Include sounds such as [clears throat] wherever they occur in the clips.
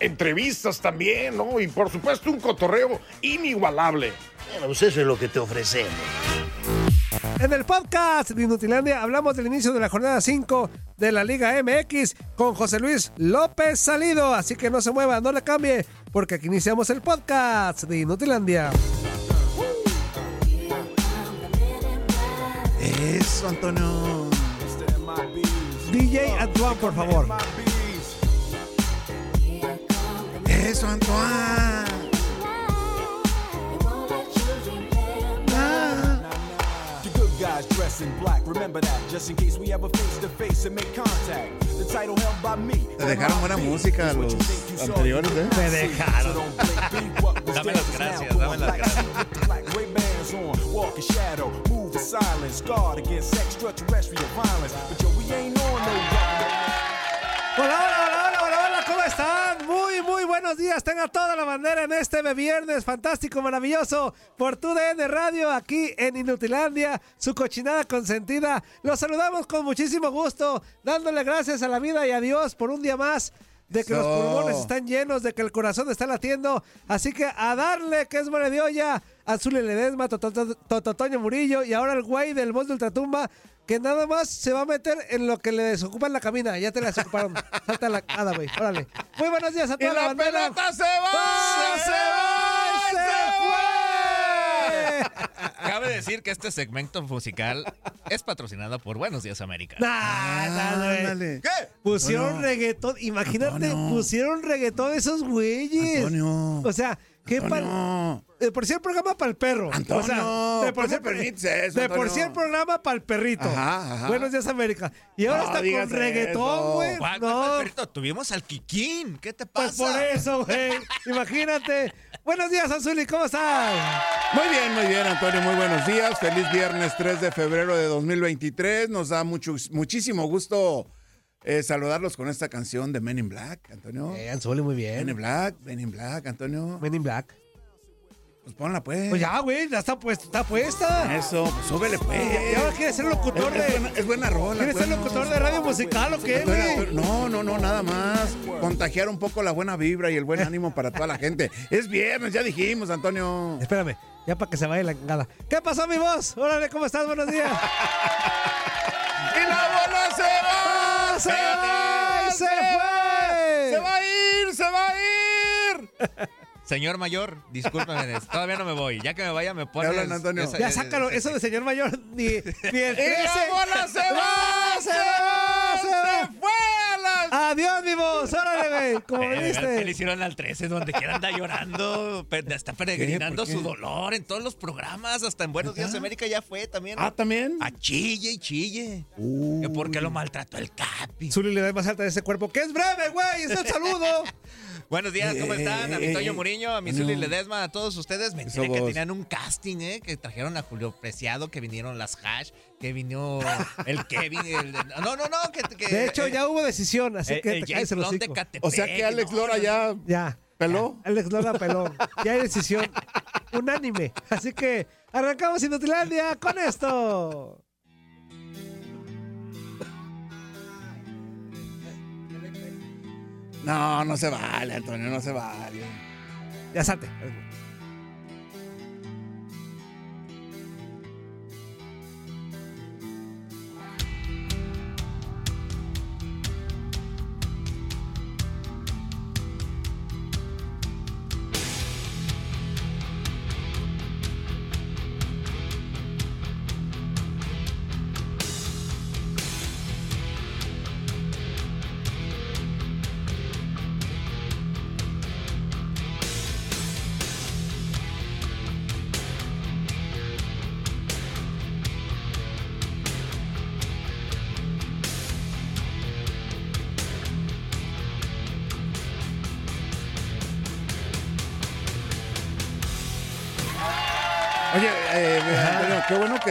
Entrevistas también, ¿no? Y por supuesto un cotorreo inigualable. Bueno, pues eso es lo que te ofrecemos. En el podcast de Inutilandia hablamos del inicio de la jornada 5 de la Liga MX con José Luis López Salido. Así que no se mueva, no le cambie, porque aquí iniciamos el podcast de Inutilandia. Eso, Antonio. DJ Antoine, por favor. Eso, Antoine. The good guys dress in black. Remember that, just in case we ever face to face and make contact. The title held by me. Te dejaron buena música los anteriores, ¿eh? Me dejaron. dame las gracias, dame las gracias. Black Ray-Bans on, walk in shadow, move in silence, guard against extraterrestrial violence. But yo, we ain't on no government. Buenos días. Tenga toda la bandera en este viernes fantástico, maravilloso, por tu DN Radio, aquí en Inutilandia, su cochinada consentida. Los saludamos con muchísimo gusto, dándole gracias a la vida y a Dios por un día más. De que los pulmones están llenos, de que el corazón está latiendo. Así que a darle, que es buena de olla. Azul Ledesma, Tototo- Tototoño Murillo y ahora el güey del voz de Ultratumba que nada más se va a meter en lo que le desocupan la cabina. Ya te la desocuparon. [laughs] Salta la cada güey. Órale. Muy buenos días a ¡Y toda la, la bandera. pelota se va! ¡Se va! ¡Se fue! Cabe decir que este segmento musical es patrocinado por Buenos Días América. Nah, nah, güey. Ándale. Pusieron reggaetón. Imagínate, Antonio. pusieron reggaetón esos güeyes. Antonio. O sea, ¿qué par- Antonio. De por sí el programa para el perro. Antonio, o sea, de por, ¿cómo sí, permites eso, de por sí el programa para el perrito. Ajá, ajá. Buenos días, América. Y ahora No está con reggaetón, güey. No, perrito, tuvimos al Kikín. ¿Qué te pues pasa? por eso, güey. [laughs] Imagínate. Buenos días, Azuli, ¿cómo estás? Muy bien, muy bien, Antonio. Muy buenos días. Feliz viernes 3 de febrero de 2023. Nos da mucho, muchísimo gusto eh, saludarlos con esta canción de Men in Black, Antonio. Eh, Anzuli, muy Men in bien. Black, Men in Black, Antonio. Men in Black. Pues ponla, pues. Pues ya, güey, ya está puesta. Está puesta. Eso, pues súbele, pues. Y ahora quiere ser locutor Es, es de. buena, es buena rola. ¿Quieres ser pues, locutor no. de radio musical o qué, güey? No, no, no, nada más. Contagiar un poco la buena vibra y el buen ánimo para toda la gente. Es viernes, ya dijimos, Antonio. Espérame, ya para que se vaya la engada. ¿Qué pasó, mi voz? Órale, ¿cómo estás? Buenos días. [laughs] ¡Se va! ¡Se fue! ¡Se va a ir! ¡Se va a ir! [laughs] Señor mayor, discúlpeme, todavía no me voy. Ya que me vaya, me pones. hablan, Antonio. esa- Ya esa- sácalo, eso de señor mayor, ni, ni el 13. [laughs] ¡Y la bola se [laughs] va! ¡Se va! ¡Se va! ¡Se fue a las ¡Adiós, mi voz! ¡Órale, güey! [laughs] ¿Cómo Eh, ¿verdad que le viste? hicieron al 13, donde quiera anda llorando, [laughs] está peregrinando su dolor en todos los programas, hasta en Buenos Días América ya fue también. Ah, ¿también? A chille y chille. Que porque lo maltrató el Capi. Zuli le da más alta de ese cuerpo, que es breve, güey. Es el saludo. [laughs] Buenos días, ¿cómo Eh, están? A mi eh, Toño eh, Muriño, a mi. Zuli Ledesma, a todos ustedes. Me enteré que tenían un casting, ¿eh? Que trajeron a Julio Preciado, que vinieron las Hash, que vino el [laughs] Kevin. el- no, no, no. Que, que- De hecho, eh, ya hubo decisión, así eh, que el te el de. Catepec, O sea que Alex no, Lora no, ya Ya. peló. Alex Lora peló. Ya hay decisión [laughs] unánime. Así que arrancamos Inutilandia con esto. No, no se vale, Antonio, no se vale. Ya salte.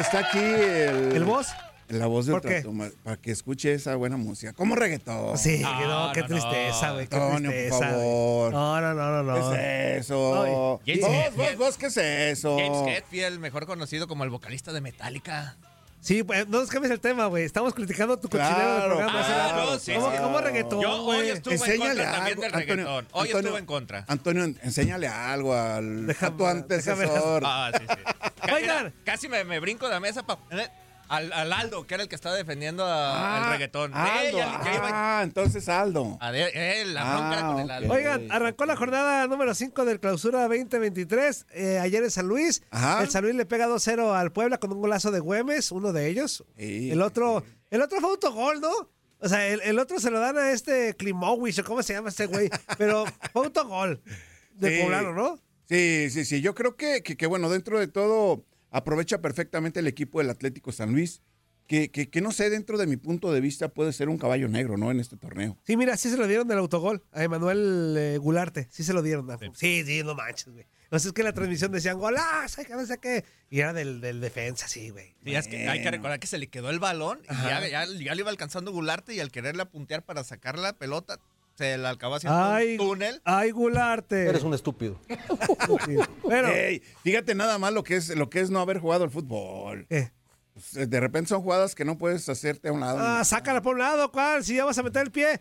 Está aquí el... ¿El boss? La voz de ¿Por qué? Ultratumba, para que escuche esa buena música. ¿Cómo reggaetón? Sí, No, no, qué tristeza, güey. Antonio, por favor. No, no, no, no. no. ¿Qué es eso? Vos, James vos, Hetfield. vos, ¿qué es eso? James Hetfield, mejor conocido como el vocalista de Metallica. Sí, pues no nos cambies el tema, güey. Estamos criticando tu cochinero del Claro, programa. hace claro, rato. no, sí, ¿Cómo, sí. cómo reggaetón, Yo hoy estuve en Enséñale contra también algo, del Antonio, reggaetón. Hoy Antonio, estuve en contra. Antonio, enséñale algo al, Déjame- a tu antecesor. Ah, sí, sí. Casi, Oigan. casi me, me brinco de la mesa pa- eh, al, al Aldo, que era el que estaba defendiendo a- el reggaetón. Aldo, Ella, que iba- ah, entonces Aldo. a ver, él, la bronca era con el Ah, Aldo. Oigan, arrancó la jornada número 5 del clausura 2023. eh, ayer en San Luis. Ajá. El San Luis le pega 2-0 al Puebla con un golazo de Güemes, uno de ellos. Sí. El otro, el otro fue autogol, ¿no? O sea, el, el otro se lo dan a este Klimowicz, o cómo se llama este güey. [laughs] Pero fue autogol de Sí. Poblano, ¿no? Sí, sí, sí. Yo creo que, que, que, bueno, dentro de todo, aprovecha perfectamente el equipo del Atlético San Luis. Que, que, que no sé, dentro de mi punto de vista, puede ser un caballo negro, ¿no? En este torneo. Sí, mira, sí se lo dieron del autogol a Emanuel eh, Gularte. Sí se lo dieron. Sí, sí, no manches, güey. No sé, es que en la transmisión decían golazo, que no sé qué. Y era del, del defensa, sí, güey. Sí, es que hay que Bueno. recordar que se le quedó el balón y ya, ya, ya le iba alcanzando Gularte y al quererle apuntear para sacar la pelota, se le acabó haciendo Ay, un túnel. ay, Gularte. Eres un estúpido. Ey, fíjate nada más lo que es lo que es no haber jugado al fútbol. ¿qué? Pues, De repente son jugadas que no puedes hacerte a un lado. Ah, sácala por un lado, ¿cuál? Si ya vas a meter el pie.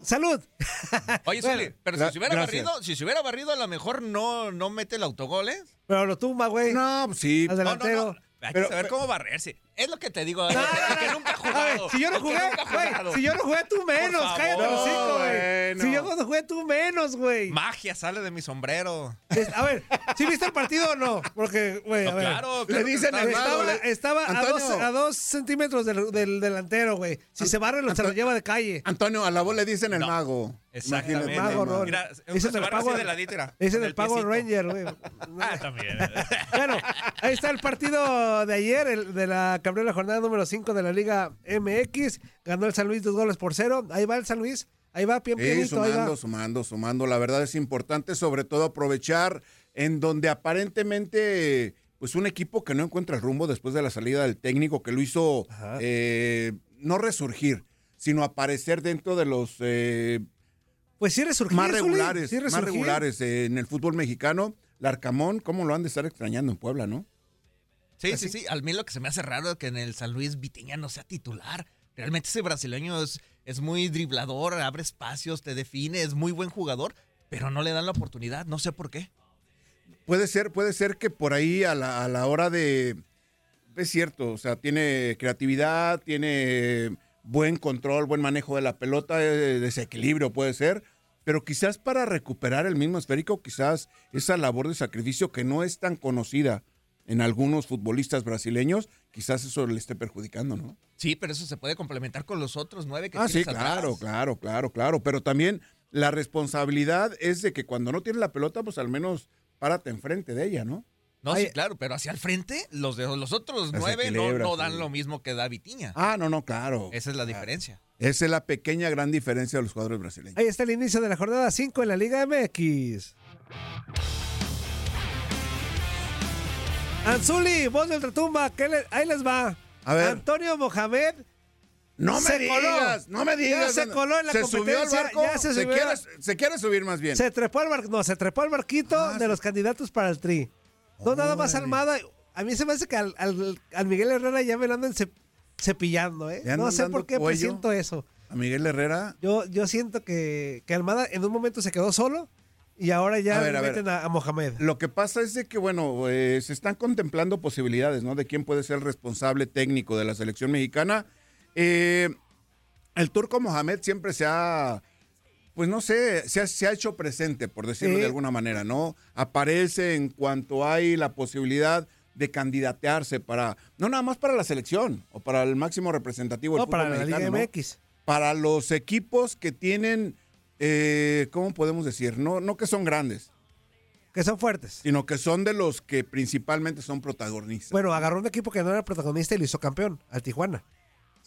¡Salud! [laughs] Oye, Bueno, pero si se hubiera gracias. barrido, si se hubiera barrido, a lo mejor no, no mete el autogol, ¿eh? Pero lo tumba, güey. No, pues sí. Al No, no, delantero. no. Hay Pero- que saber pero- cómo barrerse. Es lo que te digo. No, el no, que no. nunca ver, si yo no El jugué, güey, si yo no jugué, tú menos, favor. cállate los cinco, güey. Bueno. Si yo no jugué, tú menos, güey. Magia sale de mi sombrero. Es- A ver, ¿sí viste el partido o no? Porque, güey, a No, ver. claro, Le claro que dicen está- el Estaba, le- estaba a, dos, a dos centímetros del, del delantero, güey. Si se barre, lo, se lo lleva de calle. Antonio, a la voz le dicen el No. mago. Exactamente. Imagínate, Mago, no. Mira, Ese se es el barre pago así de ladito, mira, Ese es el el pago. Ranger, güey. [laughs] Ah, también. Bueno, ahí está el partido de ayer, el de la que abrió la jornada número 5 de la Liga MX. Ganó el San Luis dos goles por cero. Ahí va el San Luis. Ahí va, bien Sí, ahí va. sumando, sumando, sumando. La verdad es importante, sobre todo aprovechar en donde aparentemente, pues un equipo que no encuentra el rumbo después de la salida del técnico que lo hizo eh, no resurgir, sino aparecer dentro de los eh, Pues sí resurgió. más regulares, sí más regulares eh, en el fútbol mexicano. Larcamón, ¿cómo lo han de estar extrañando en Puebla, no? Sí, sí, sí. Al mí lo que se me hace raro es que en el San Luis Vitiña no sea titular. Realmente ese brasileño es, es muy driblador, abre espacios, te define, es muy buen jugador, pero no le dan la oportunidad. No sé por qué. Puede ser, puede ser que por ahí a la, a la hora de. Es cierto, o sea, tiene creatividad, tiene buen control, buen manejo de la pelota, eh, desequilibrio puede ser, pero quizás para recuperar el mismo esférico, quizás esa labor de sacrificio que no es tan conocida en algunos futbolistas brasileños, quizás eso le esté perjudicando, ¿no? Sí, pero eso se puede complementar con los otros nueve que Ah, sí, claro, atrás. claro, claro, claro. Pero también la responsabilidad es de que cuando no tienes la pelota, pues al menos párate enfrente de ella, ¿no? No, Ay, sí, claro, pero hacia el frente, los de los otros nueve no, sí. dan lo mismo que da Vitiña. Ah, no, no, claro. Esa es la diferencia. Esa es la pequeña gran diferencia de los jugadores brasileños. Ahí está el inicio de la jornada 5 en la Liga MX. Anzuli, voz de Ultratumba, ¿qué le- ahí les va. A ver. Antonio Mohamed No me se digas, coló. no me digas. Ya se coló en la se subió al competencia, barco, ya se se, subió. quiere, se quiere subir más bien. se trepó al bar- no, se trepó al barquito Ah, de los candidatos para el tri. No nada más. Almada. A mí se me hace que al, al- al Miguel Herrera ya me lo andan cep- cepillando, ¿eh? No sé por qué cuello. siento eso. A Miguel Herrera. Yo, yo siento que, que Almada en un momento se quedó solo y ahora ya A ver, le a ver. meten a, Mohamed. Lo que pasa es de que, bueno, eh, se están contemplando posibilidades, ¿no? De quién puede ser el responsable técnico de la selección mexicana. Eh, el turco Mohamed siempre se ha, pues no sé, se ha, se ha hecho presente, por decirlo Sí. de alguna manera, ¿no? Aparece en cuanto hay la posibilidad de candidatearse para, no nada más para la selección o para el máximo representativo del No, fútbol para la Liga mexicano, ¿no? MX. Para los equipos que tienen, eh, ¿cómo podemos decir? No, no que son grandes Que son fuertes. sino que son de los que principalmente son protagonistas. Bueno, agarró un equipo que no era protagonista y lo hizo campeón, al Tijuana.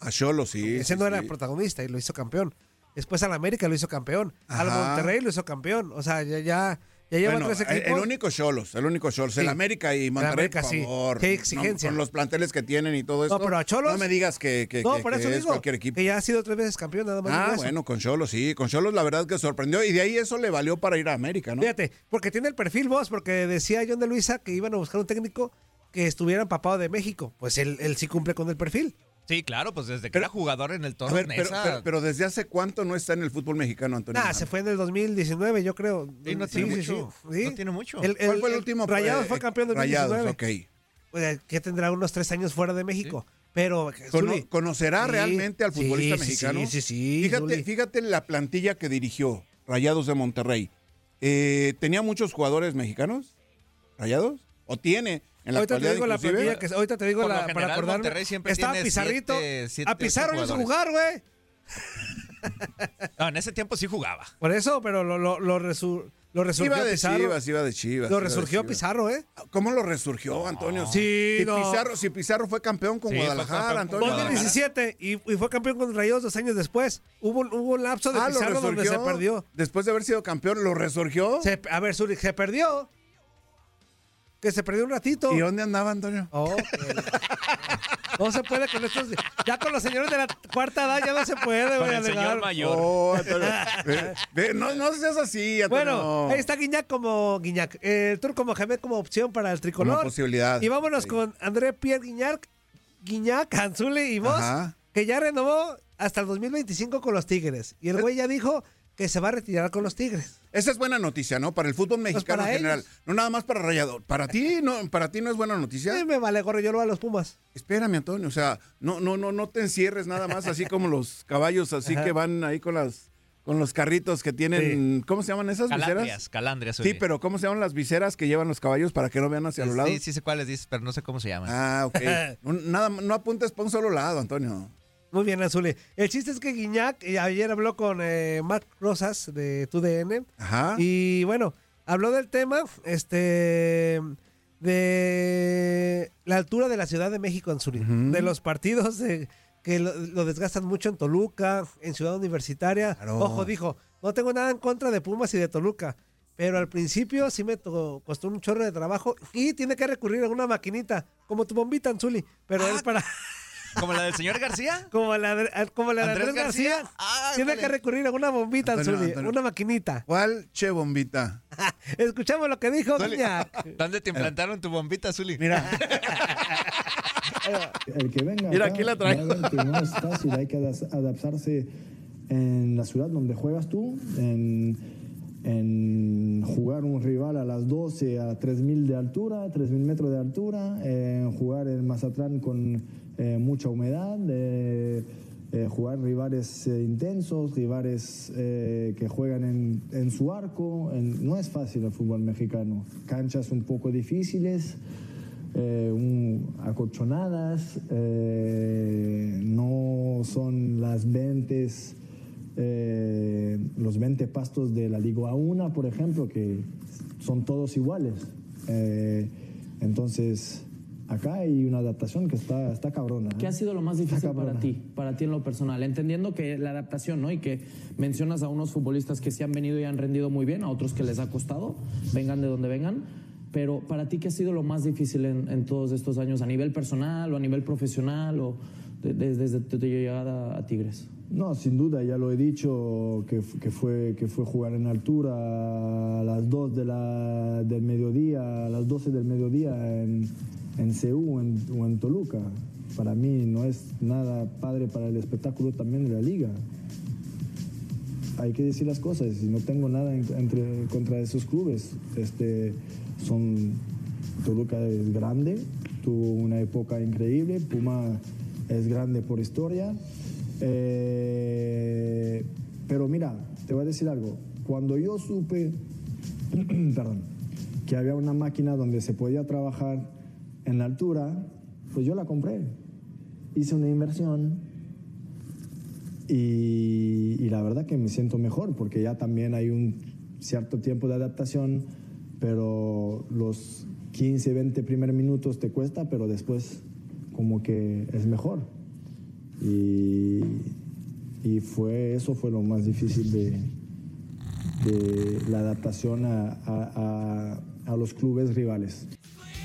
a Cholo sí. Ese sí, no era protagonista y lo hizo campeón. Después al América lo hizo campeón. Al. Monterrey lo hizo campeón. O sea, ya, ya, Ya lleva Bueno, tres el- equipos. El único Cholos, el único Cholos. El. América y Monterrey, América, por sí. Qué No, exigencia. con los planteles que tienen y todo eso. No, pero a Cholos- No me digas que, que, no, que- por que eso es digo cualquier equipo. que ya ha sido tres veces campeón, nada más. Ah, bueno, con Cholos, sí. Con Cholos la verdad que sorprendió. Y de ahí eso le valió para ir a América, ¿no? Fíjate, porque tiene el perfil vos, porque decía John de Luisa que iban a buscar un técnico que estuviera empapado de México. Pues él, él sí cumple con el perfil. Sí, claro, pues desde que Pero- era jugador en el ver, pero, Neza. pero- pero ¿desde hace cuánto no está en el fútbol mexicano, Antonio? Nah, se fue en el 2019, yo creo. Sí, no tiene mucho. No tiene mucho. El, ¿Cuál fue el el último? Rayados eh, fue campeón de Rayados, 2019. ok. Pues, que tendrá unos tres años fuera de México. Pero, Cono- Zuli, ¿Conocerá sí, realmente al futbolista sí, mexicano? Sí, sí, sí. Fíjate, Zuli. fíjate la plantilla que dirigió Rayados de Monterrey. Eh, ¿Tenía muchos jugadores mexicanos? ¿Rayados? ¿O tiene en la ahorita te digo la plantilla que ahorita te digo la, general, para acordarme. Estaba Pizarrito. siete- siete, a Pizarro hizo jugar, güey. [laughs] No, en ese tiempo sí jugaba. Por eso, pero lo, lo, lo, resu- lo resurgió Iba de Pizarro. Chivas, iba de Chivas. lo resurgió Chivas. Pizarro, ¿eh? ¿Cómo lo resurgió, Antonio? Sí, si, no. Pizarro, si Pizarro fue campeón con Sí, Guadalajara, campeón con Antonio. Guadalajara. 2017 y, y fue campeón con Rayados dos años después. Hubo, un- hubo un lapso de Ah, Pizarro donde se perdió. Después de haber sido campeón, ¿lo resurgió? Se- a ver, se perdió. Que se perdió un ratito. ¿Y dónde andaba, Antonio? Oh, no se puede con estos. Ya con los señores de la cuarta edad ya no se puede, güey, el señor mayor. Oh, Antonio. Ve, [laughs] no, no seas así, Antonio. Bueno, ahí está Guiñac como Guiñac. Eh, el Turco Mohamed como opción para el tricolor. Una posibilidad. Y vámonos Sí. con André Pierre Guiñac, Guiñac, Anzuli y vos, Ajá. que ya renovó hasta el 2025 con los Tigres. Y el güey ya dijo que se va a retirar con los Tigres. Esa es buena noticia, ¿no? Para el fútbol mexicano Pues para en general. ellos. No nada más para Rayador. Para ti no, para ti no es buena noticia. Eh, me vale gorro, yo lo voy a los Pumas. Espérame, Antonio. O sea, no, no, no, no te encierres nada más así como los caballos, así Ajá. que van ahí con las, con los carritos que tienen. ¿Cómo se llaman esas Calandrias, viseras? calandrias. Sí, oye. pero ¿cómo se llaman las viseras que llevan los caballos para que no vean hacia los lados? Sí, sí sé cuáles dices, pero no sé cómo se llaman. Ah, ok. [laughs] No, nada, no apuntes para un solo lado, Antonio. Muy bien, Azuli. El chiste es que Guiñac eh, ayer habló con eh, Marc Rosas de TUDN. Ajá. Y bueno, habló del tema este de la altura de la Ciudad de México, Anzuli. De los partidos de- que lo, lo desgastan mucho en Toluca, en Ciudad Universitaria. Claro. Ojo, dijo, no tengo nada en contra de Pumas y de Toluca. Pero al principio sí me costó un chorro de trabajo y tiene que recurrir a una maquinita, como tu bombita, Anzuli. Pero Ah. es para... ¿Como la del señor García? Como la de, como la de ¿Andrés Andrés García, García? Ah, tiene que recurrir a una bombita, Antonio, Anzuli, Antonio. una maquinita. ¿Cuál che bombita? [laughs] Escuchamos lo que dijo. Guiñac. ¿Dónde te implantaron tu bombita, Zuli? Mira, [laughs] El que venga Mira, acá aquí la traigo. que no es fácil, hay que adaptarse en la ciudad donde juegas tú, en, en jugar un rival a las 12 a 3.000 de altura, 3.000 metros de altura, jugar en Mazatlán con eh, mucha humedad, eh, eh, jugar rivales intensos, rivales que juegan en, en su arco, no es fácil el fútbol mexicano, canchas un poco difíciles un- acolchonadas, no son las 20, eh, los 20 pastos de la Liga 1, por ejemplo, que son todos iguales. Eh, entonces, acá hay una adaptación que está, está cabrona. ¿eh? ¿Qué ha sido lo más difícil para ti, para ti en lo personal? Entendiendo que la adaptación, ¿no? Y que mencionas a unos futbolistas que sí han venido y han rendido muy bien, a otros que les ha costado, vengan de donde vengan. Pero para ti, ¿qué ha sido lo más difícil en, en todos estos años, a nivel personal o a nivel profesional o de- de- desde tu llegada a Tigres? No, sin duda, ya lo he dicho, que, fue, que fue jugar en altura a las 2 de la, del mediodía, las 12 del mediodía en, en Ceú en- o en Toluca. Para mí no es nada padre para el espectáculo también de la liga. Hay que decir las cosas no tengo nada en, entre- contra esos clubes. Este, son, Toluca es grande, tuvo una época increíble, Puma es grande por historia. Eh, pero mira, te voy a decir algo. Cuando yo supe, [clears throat] que había una máquina donde se podía trabajar en la altura, pues yo la compré. Hice una inversión y, y la verdad que me siento mejor porque ya también hay un cierto tiempo de adaptación, pero los 15, 20 primeros minutos te cuesta, pero después como que es mejor. Y, y fue, eso fue lo más difícil de, de la adaptación a, a- a- a los clubes rivales.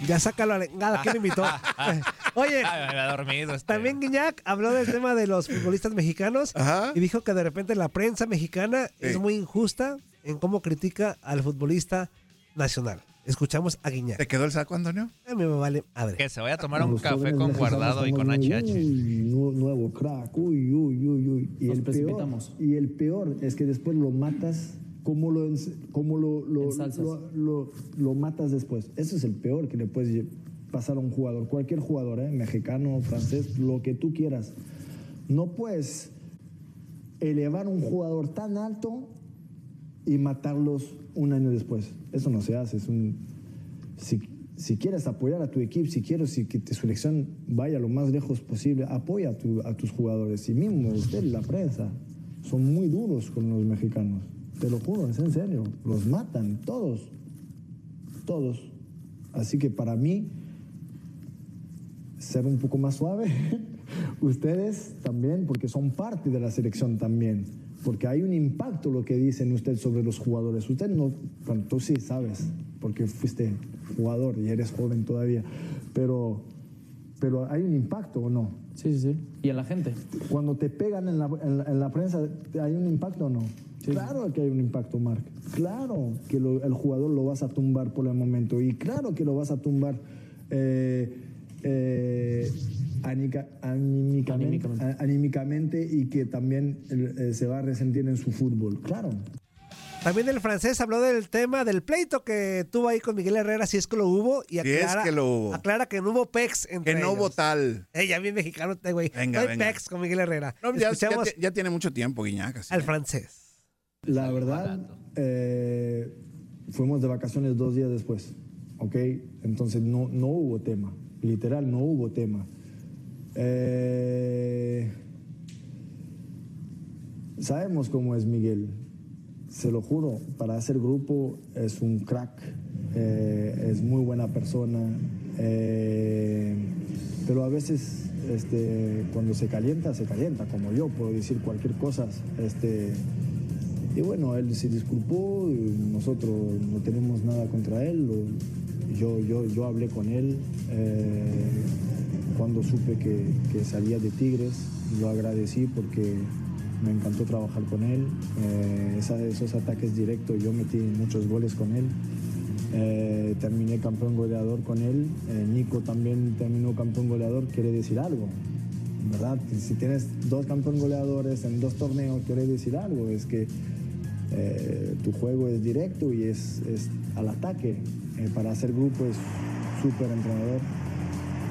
Ya sácalo a la engada, ¿quién invitó? [laughs] Oye, Ay, me ha dormido. este. también Guiñac habló del tema de los futbolistas mexicanos Ajá. y dijo que de repente la prensa mexicana es muy injusta en cómo critica al futbolista nacional. Escuchamos a Guiñac. ¿Te quedó el saco, Antonio? A mí me vale madre. Que se vaya a tomar un Los café con guardado y con HH. "Uy, nu- nuevo crack, uy, uy, uy, uy. Y Nos el, peor, precipitamos. y el peor es que después lo matas, ¿cómo lo, cómo lo, lo, Ensalzas. lo, lo- lo matas después? Eso es el peor que le puedes pasar a un jugador, cualquier jugador, ¿eh? mexicano, francés, lo que tú quieras. No puedes elevar un jugador tan alto y matarlos un año después. Eso no se hace. Si, si quieres apoyar a tu equipo, si quieres si que tu selección vaya lo más lejos posible, apoya a tus jugadores. Y mismo usted, la prensa, son muy duros con los mexicanos. Te lo juro, es en serio. Los matan, todos. Todos. Así que para mí, ser un poco más suave. [laughs] Ustedes también, porque son parte de la selección también. Porque hay un impacto lo que dicen ustedes sobre los jugadores. Usted no, bueno, tú sí sabes, porque fuiste jugador y eres joven todavía. Pero, pero hay un impacto o no. Sí, sí, sí. Y en la gente. Cuando te pegan en la, en la- en la prensa, ¿hay un impacto o no? Claro que hay un impacto, Marc. Claro que lo- el jugador lo vas a tumbar por el momento. Y claro que lo vas a tumbar eh, eh, anica- anímicamente, Anímicamente. a- anímicamente y que también eh, se va a resentir en su fútbol. Claro. También el francés habló del tema del pleito que tuvo ahí con Miguel Herrera, si es que lo hubo, y Si es aclara, que lo hubo. aclara que no hubo pex entre Que no hubo tal. Eh, ya bien mexicano este güey. Venga, no hay venga. pex con Miguel Herrera. No, ya, tiene mucho tiempo, Guiñac. así. al francés. La verdad, eh, fuimos de vacaciones dos días después, ¿ok? Entonces no, no hubo tema, literal no hubo tema. Eh, sabemos cómo es Miguel, se lo juro, para hacer grupo es un crack, eh, es muy buena persona, eh, pero a veces este, cuando se calienta, se calienta, como yo, puedo decir cualquier cosa. Este, y bueno, él se disculpó, nosotros no tenemos nada contra él. Yo, yo, yo hablé con él cuando supe que, que salía de Tigres, lo agradecí porque me encantó trabajar con él. Eh, esos ataques directos, yo metí muchos goles con él. Eh, terminé campeón goleador con él. Eh, Nico también terminó campeón goleador, quiere decir algo. ¿Verdad? Si tienes dos campeón goleadores en dos torneos, quiere decir algo. Es que tu juego es directo y es, es al ataque. Para hacer grupo es súper entrenador.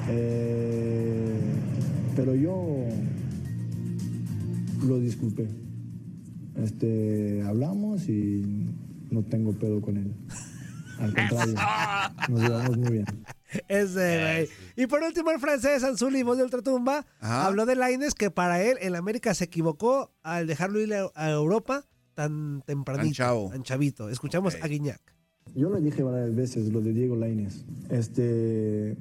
Eh, pero yo lo disculpé. Este, hablamos y no tengo pedo con él. Al contrario, [laughs] nos llevamos muy bien. Ese, güey. Y por último, el francés Anzuli, voz de Ultratumba, Ajá. habló de Laines que para él el América se equivocó al dejarlo ir a, Europa tan tempranito. Tan chavo. Tan chavito. Escuchamos a Guiñac. Yo lo dije varias veces, lo de Diego Lainez. Este,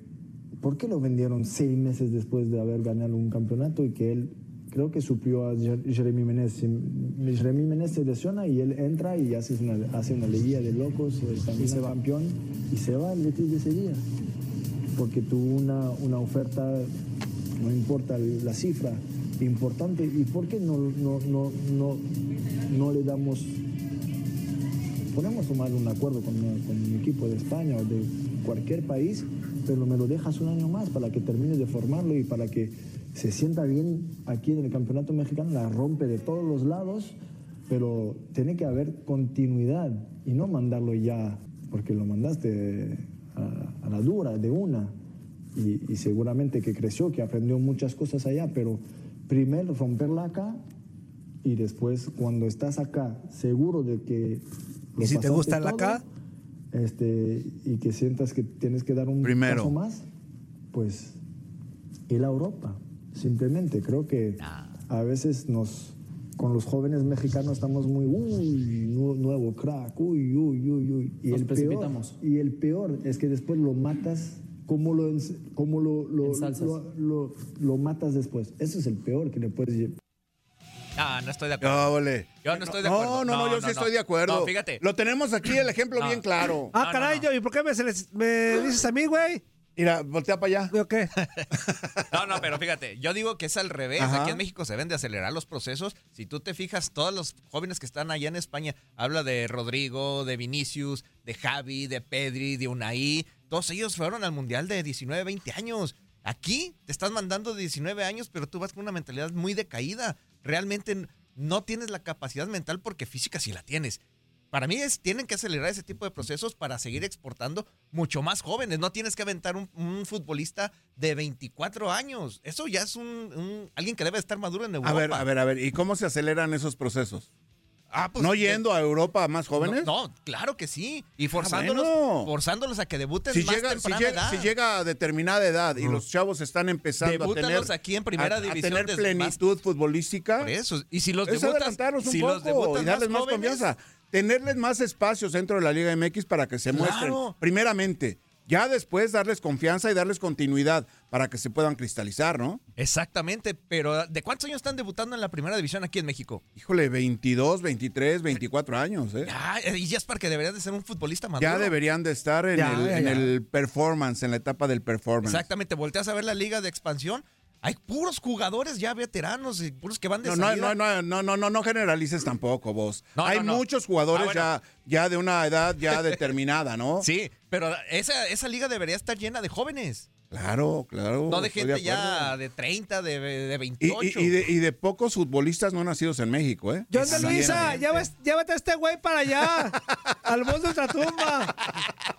¿Por qué lo vendieron seis meses después de haber ganado un campeonato y que él creo que suplió a Jer- Jeremy Menez? Jeremy Menez se lesiona y él entra y hace una, hace una liguilla de locos, también es campeón y se va al Betis de ese día. Porque tuvo una, una oferta, no importa la cifra, importante. ¿Y por qué no, no, no, no, no le damos podemos tomar un acuerdo con, con mi equipo de España o de cualquier país, pero me lo dejas un año más para que termine de formarlo y para que se sienta bien aquí en el campeonato mexicano, la rompe de todos los lados, pero tiene que haber continuidad y no mandarlo ya, porque lo mandaste a, a la dura, de una, y, y seguramente que creció, que aprendió muchas cosas allá, pero primero romperla acá y después cuando estás acá seguro de que lo ¿Y si te gusta la acá? Este y que sientas que tienes que dar un Primero. paso más pues ir a Europa simplemente creo que a veces nos con los jóvenes mexicanos estamos muy uy nu- nuevo crack uy uy uy uy y Nos el precipitamos. peor y el peor es que después lo matas cómo lo cómo lo lo, Ensalzas. lo, lo- lo matas después eso es el peor que le puedes No, no estoy de acuerdo. No, ole. Yo no estoy de No, acuerdo. no, no, yo sí estoy de acuerdo. No, fíjate. Lo tenemos aquí el ejemplo No. bien claro. Ah, No, no, caray, no. yo, ¿y por qué me, se les- me dices a mí, güey? Mira, voltea para allá. ¿O qué? [laughs] No, no, pero fíjate, yo digo que es al revés. Ajá. Aquí en México se deben de acelerar los procesos. Si tú te fijas, todos los jóvenes que están allá en España, habla de Rodrigo, de Vinicius, de Javi, de Pedri, de Unai. Todos ellos fueron al Mundial de 19, 20 años. Aquí te estás mandando de 19 años, pero tú vas con una mentalidad muy decaída. Realmente no tienes la capacidad mental porque física sí la tienes. Para mí es, tienen que acelerar ese tipo de procesos para seguir exportando mucho más jóvenes. No tienes que aventar un, un futbolista de 24 años. Eso ya es un, un- alguien que debe estar maduro en Europa. A ver, a ver, a ver. ¿Y cómo se aceleran esos procesos? Ah, pues, ¿No eh, yendo a Europa más jóvenes? No, no, claro que sí. Y forzándolos, bueno. forzándolos a que debuten Si más llega, si, llega, edad. si llega a determinada edad y los chavos están empezando a tener, aquí en primera a- a división tener plenitud futbolística, Por eso. Y si los debutas, un si poco los debutas y darles más, jóvenes, confianza. Tenerles más espacios dentro de la Liga MX para que se muestren. Claro. Primeramente. Ya después darles confianza y darles continuidad para que se puedan cristalizar, ¿no? Exactamente, pero ¿de cuántos años están debutando en la primera división aquí en México? Híjole, 22, 23, 24 años, ¿eh? Ya, y ya es para que deberías de ser un futbolista maduro. Ya deberían de estar en, Ya, el, ya, en ya. el performance, en la etapa del performance. Exactamente, volteas a ver la liga de expansión. Hay puros jugadores ya veteranos y puros que van de No, no, salida. no, no, no, no, no, no generalices tampoco vos. No, Hay no, no. muchos jugadores Ah, bueno. ya, ya de una edad ya determinada, ¿no? Sí, pero esa, esa liga debería estar llena de jóvenes. Claro, claro. no de gente ya de 30, de, de Y, 28. y- y de, y de pocos futbolistas no nacidos en México, ¿eh? John de Luisa, llévate a este güey para allá, [laughs] al voz de ultratumba.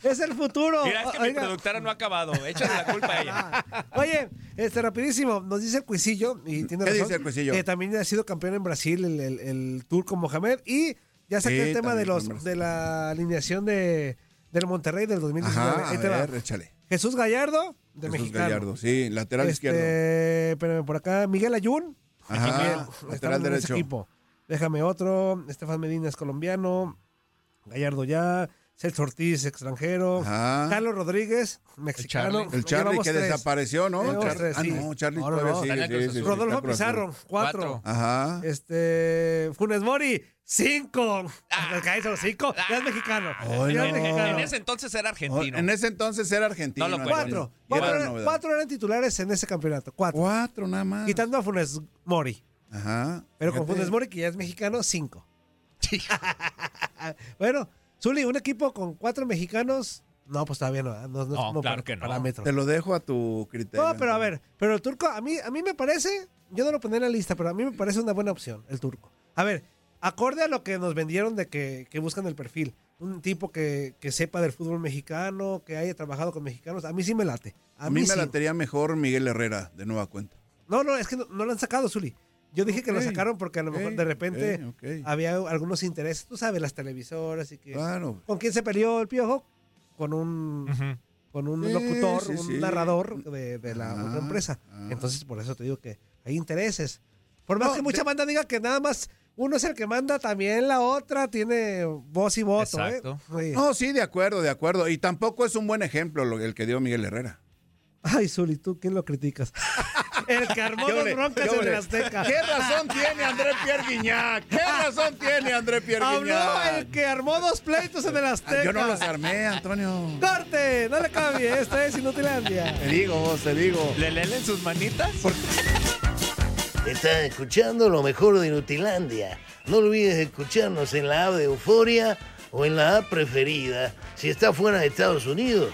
Es el futuro. Mira, es que mi Oiga, productora no ha acabado. Échale la culpa a ella. [laughs] Oye, este rapidísimo, nos dice el Cuisillo, y tiene ¿Qué razón, dice el Cuisillo? que también ha sido campeón en Brasil el, el- el turco Mohamed, y ya saqué Sí, el tema de los de la alineación de, del Monterrey del 2019. Ajá, a Ahí te va. ver, échale. Jesús Gallardo, de Jesús mexicano. Gallardo, sí, lateral Este, izquierdo. Espérame, por acá, Miguel Ayun. Ajá, lateral derecho. equipo. Déjame otro. Estefan Medina es colombiano. Gallardo ya. Celso Ortiz, extranjero. Ajá. Carlos Rodríguez, mexicano. Charlie. El Charlie que tres. desapareció, ¿no? Llevamos Char- tres, ah, sí. no, Charlie No, no, sí, sí. Rodolfo Pizarro, cuatro. Cuatro. Ajá. Este. Funes Mori, cinco. Ah. Los cinco. Ya es mexicano. Ay, ya no. es En, mexicano. en ese entonces era Oh, argentino. En ese entonces era argentino. No lo. Cuatro. Cuatro, Era cuatro eran titulares en ese campeonato. Cuatro. Cuatro nada más. Quitando a Funes Mori. Ajá. Pero con. Funes Mori, que ya es mexicano, cinco. [laughs] bueno, Zuli, un equipo con cuatro mexicanos. No, pues todavía no. ¿eh? No, no es como claro par- que no. parámetro. Te lo dejo a tu criterio. No, pero a ver, pero el turco, a mí, a mí me parece, yo no lo pondré en la lista, pero a mí me parece una buena opción, el turco. A ver, acorde a lo que nos vendieron de que, que buscan el perfil, un tipo que, que sepa del fútbol mexicano, que haya trabajado con mexicanos, a mí sí me late. A, A mí me sí. latería mejor Miguel Herrera, de nueva cuenta. No, no, es que no, no lo han sacado, Zuli. Yo dije que lo sacaron porque a lo mejor de repente había algunos intereses, tú sabes, las televisoras y que... Claro. ¿Con quién se peleó el piojo? Con un, con un Sí, locutor, sí, un sí. narrador de, de la Ah, otra empresa. ah. Entonces, por eso te digo que hay intereses. Por más No, que mucha de- banda diga que nada más uno es el que manda, también la otra tiene voz y voto. ¿eh? Exacto. Sí. No, sí, de acuerdo, de acuerdo. Y tampoco es un buen ejemplo lo, el que dio Miguel Herrera. Ay, Zuli, ¿tú quién lo criticas? [laughs] el que armó ¿Qué los ole? broncas ¿Qué en el Azteca. ¿Qué razón tiene André Pierre Guignac? ¿Qué [laughs] razón tiene André Pierre Habló Guignac? el que armó dos pleitos en el Azteca. Ah, Yo no los armé, Antonio. ¡Corte! No le cambie, esto es Inutilandia. Te digo, vos, te digo. ¿Le leen en sus manitas? Estás escuchando lo mejor de Inutilandia. No olvides escucharnos en la app de Euforia o en la app preferida si estás fuera de Estados Unidos.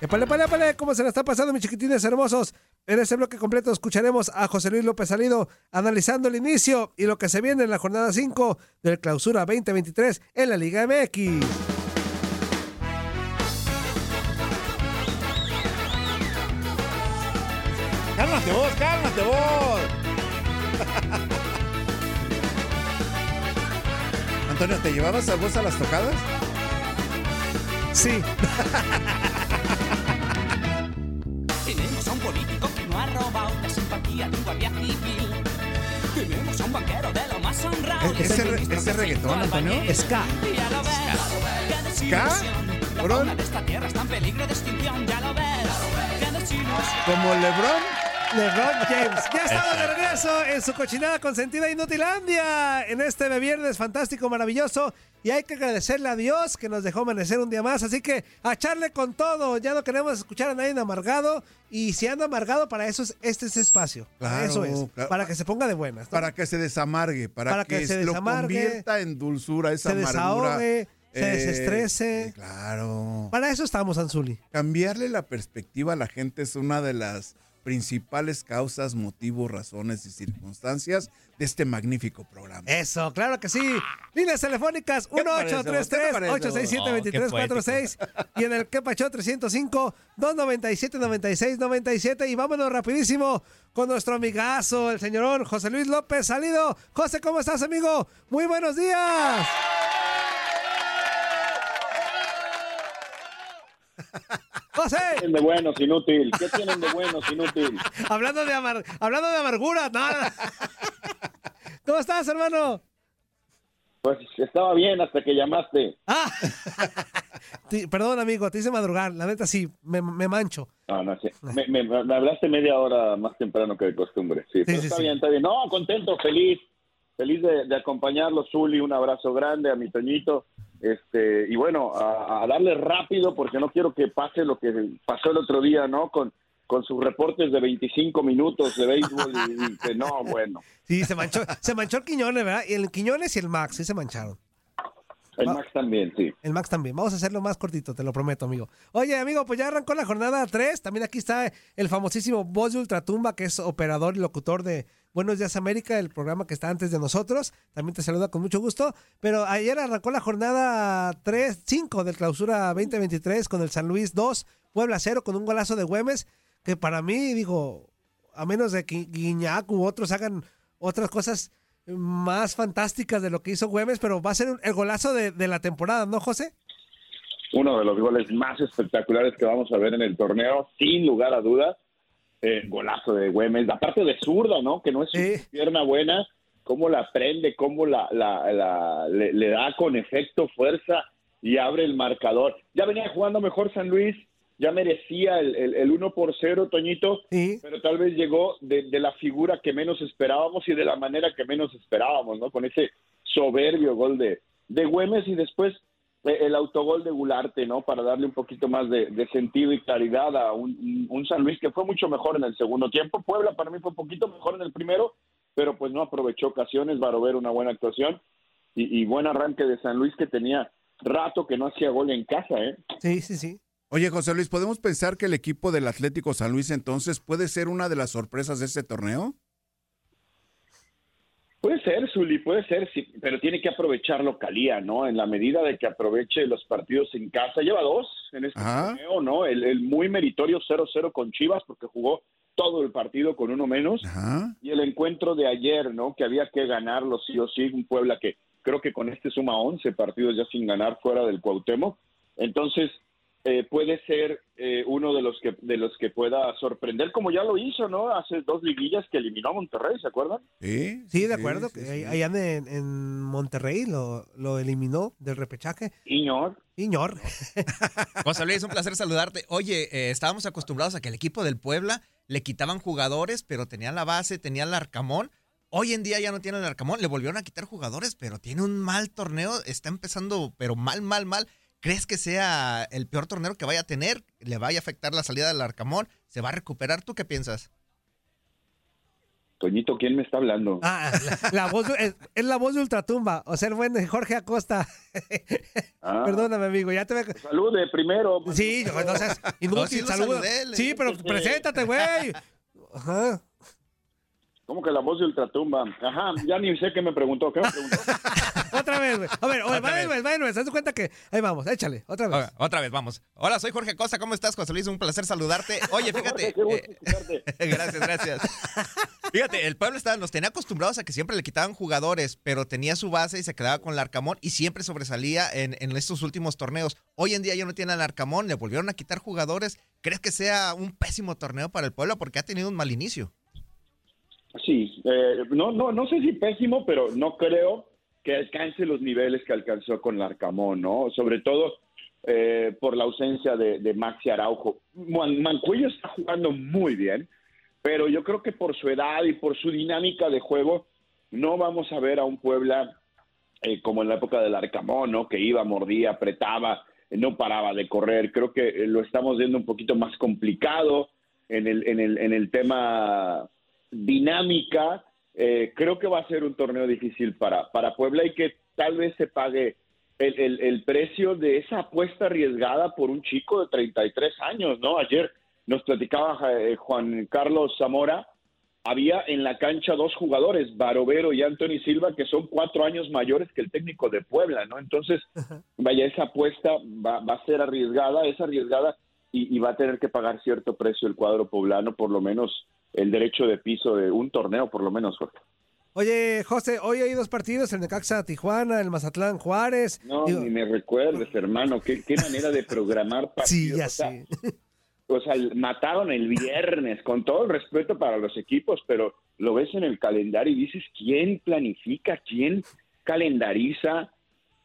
Épale, épale, épale, ¿cómo se la está pasando, mis chiquitines hermosos? En este bloque completo escucharemos a José Luis López Salido analizando el inicio y lo que se viene en la jornada 5 del Clausura 2023 en la Liga MX. Cálmate vos, cálmate vos. Antonio, ¿te llevabas a vos a las tocadas? Sí. [laughs] la simpatía de un guardia civil. Tenemos a un banquero de lo más honrado. ¿E- ese re- ese reggaetón. Como LeBron. LeBron James. Ya estamos de regreso en su cochinada consentida Inutilandia. En este viernes fantástico, maravilloso. Y hay que agradecerle a Dios que nos dejó amanecer un día más. Así que a echarle con todo. Ya no queremos escuchar a nadie amargado. Y si anda amargado, para eso es este es espacio. Claro, eso es. claro. Para que se ponga de buenas. ¿no? Para que se desamargue, para, Para que que, se lo desamargue, convierta en dulzura, esa se amargura. desahogue, se Eh, desestrese. Claro. Para eso estamos, Anzuli. Cambiarle la perspectiva a la gente es una de las principales causas, motivos, razones y circunstancias de este magnífico programa. Eso, claro que sí. Líneas telefónicas ¿Qué te parece, vos? ¿Qué te parece, 1-833-867-2346 y en el Quepacho 305-297-9697 y vámonos rapidísimo con nuestro amigazo, el señorón José Luis López Salido. José, ¿cómo estás, amigo? Muy buenos días. José, tienen de buenos, inútil? ¿Qué tienen de buenos, inútil? hablando de, amar- hablando de amargura, no. ¿Cómo estás, hermano? Pues estaba bien hasta que llamaste. Ah, [laughs] perdón, amigo, te hice madrugar. La neta sí, me, me mancho. No, no sé. Me, me- me hablaste media hora más temprano que de costumbre. Sí, pero sí, está sí. bien, está bien. No, contento, feliz. Feliz de, de acompañarlo, Zuli. Un abrazo grande a mi Toñito. Este, y bueno, a, a darle rápido porque no quiero que pase lo que pasó el otro día, ¿no? Con, con sus reportes de 25 minutos de béisbol y, y que no, [laughs] bueno. Sí, se manchó, se manchó el Quiñones, ¿verdad? Y el Quiñones y el Max, sí se mancharon. El Max también, sí. El Max también. Vamos a hacerlo más cortito, te lo prometo, amigo. Oye, amigo, pues ya arrancó la jornada 3. También aquí está el famosísimo voz de Ultratumba, que es operador y locutor de Buenos Días América, el programa que está antes de nosotros. También te saluda con mucho gusto. Pero ayer arrancó la jornada 3, 5 del clausura 2023 con el San Luis 2, Puebla 0, con un golazo de Güemes, que para mí, digo, a menos de que Guiñac u otros hagan otras cosas más fantásticas de lo que hizo Güemes, pero va a ser el golazo de, de la temporada, ¿no, José? uno de los goles más espectaculares que vamos a ver en el torneo, sin lugar a dudas. Eh, golazo de Güemes, aparte de zurda, ¿no? Que no es su pierna buena, cómo la prende, cómo la, la, la- le, le da con efecto fuerza y abre el marcador. Ya venía jugando mejor San Luis, ya merecía el, el, el 1 por 0, Toñito, pero tal vez llegó de, de la figura que menos esperábamos y de la manera que menos esperábamos, ¿no? Con ese soberbio gol de, de Güemes y después eh, el autogol de Gularte, ¿no? Para darle un poquito más de, de sentido y claridad a un, San Luis que fue mucho mejor en el segundo tiempo. Puebla para mí fue un poquito mejor en el primero, pero pues no aprovechó ocasiones. Barovero una buena actuación y, y buen arranque de San Luis que tenía rato que no hacía gol en casa, ¿eh? Sí, sí, sí. Oye, José Luis, ¿podemos pensar que el equipo del Atlético San Luis entonces puede ser una de las sorpresas de este torneo? Puede ser, Zuli, puede ser, sí, pero tiene que aprovechar localía, ¿no? En la medida de que aproveche los partidos en casa. Lleva dos en este Ajá. torneo, ¿no? El, el muy meritorio 0-0 con Chivas, porque jugó todo el partido con uno menos. Y el encuentro de ayer, ¿no? Que había que ganarlo sí o sí. Un Puebla que creo que con este suma 11 partidos ya sin ganar fuera del Cuauhtémoc. Entonces, eh, puede ser eh, uno de los que de los que pueda sorprender, como ya lo hizo, ¿no? Hace dos liguillas que eliminó a Monterrey, ¿se acuerdan? Sí, Sí, de acuerdo. que ahí- Allá en, en Monterrey lo, lo eliminó del repechaje. Iñor. Iñor. [laughs] José Luis, un placer saludarte. Oye, eh, estábamos acostumbrados a que el equipo del Puebla le quitaban jugadores, pero tenían la base, tenían el Arcamón. Hoy en día ya no tienen el Arcamón, le volvieron a quitar jugadores, pero tiene un mal torneo, está empezando, pero mal, mal, mal. ¿Crees que sea el peor torneo que vaya a tener? ¿Le vaya a afectar la salida del Arcamón? ¿Se va a recuperar? ¿Tú qué piensas? Pues Toñito, ¿quién me está hablando? Ah, la, la voz, de- es, es la voz de Ultratumba, o sea, el buen Jorge Acosta. Ah. Perdóname, amigo, ya te ve. Salude primero. Sí, no, no seas inútil, No, sí le Sí, pero que- preséntate, güey. Ajá. ¿Cómo que la voz de Ultratumba? Ajá, ya ni sé qué me preguntó. ¿Qué me preguntó? [laughs] Otra vez, güey. A ver, oye, Otra va de vez. nuez, va de nuez. Haz cuenta que. Ahí vamos, échale, otra vez. Otra vez, vamos. Hola, soy Jorge Acosta. ¿Cómo estás, José Luis? Un placer saludarte. Oye, fíjate. Qué gusto eh, escucharte. [laughs] gracias, gracias. Fíjate, el pueblo estaba, nos tenía acostumbrados a que siempre le quitaban jugadores, pero tenía su base y se quedaba con el Arcamón y siempre sobresalía en, en estos últimos torneos. Hoy en día ya no tiene al Arcamón, le volvieron a quitar jugadores. ¿Crees que sea un pésimo torneo para el pueblo? Porque ha tenido un mal inicio. Sí, eh, no, no, no sé si pésimo, pero no creo que alcance los niveles que alcanzó con Larcamón, ¿no? Sobre todo eh, por la ausencia de, Maxi Araujo. Man- Mancuello está jugando muy bien, pero yo creo que por su edad y por su dinámica de juego, no vamos a ver a un Puebla eh, como en la época del Arcamón, ¿no? Que iba, mordía, apretaba, no paraba de correr. Creo que eh, lo estamos viendo un poquito más complicado en el, en el, en el tema dinámica. Eh, creo que va a ser un torneo difícil para, para Puebla y que tal vez se pague el, el- el precio de esa apuesta arriesgada por un chico de 33 años, ¿no? Ayer nos platicaba eh, Juan Carlos Zamora, había en la cancha dos jugadores, Barovero y Anthony Silva, que son cuatro años mayores que el técnico de Puebla, ¿no? Entonces, vaya, esa apuesta va, va a ser arriesgada, es arriesgada y, y va a tener que pagar cierto precio el cuadro poblano, por lo menos el derecho de piso de un torneo, por lo menos, Jorge. Oye, José, hoy hay dos partidos, el Necaxa Tijuana, el Mazatlán Juárez. No, Digo, ni me recuerdes, hermano, qué, qué manera de programar [laughs] partidos. sí, ya o sea, o sea, mataron el viernes, con todo el respeto para los equipos, pero lo ves en el calendario y dices, ¿quién planifica, quién calendariza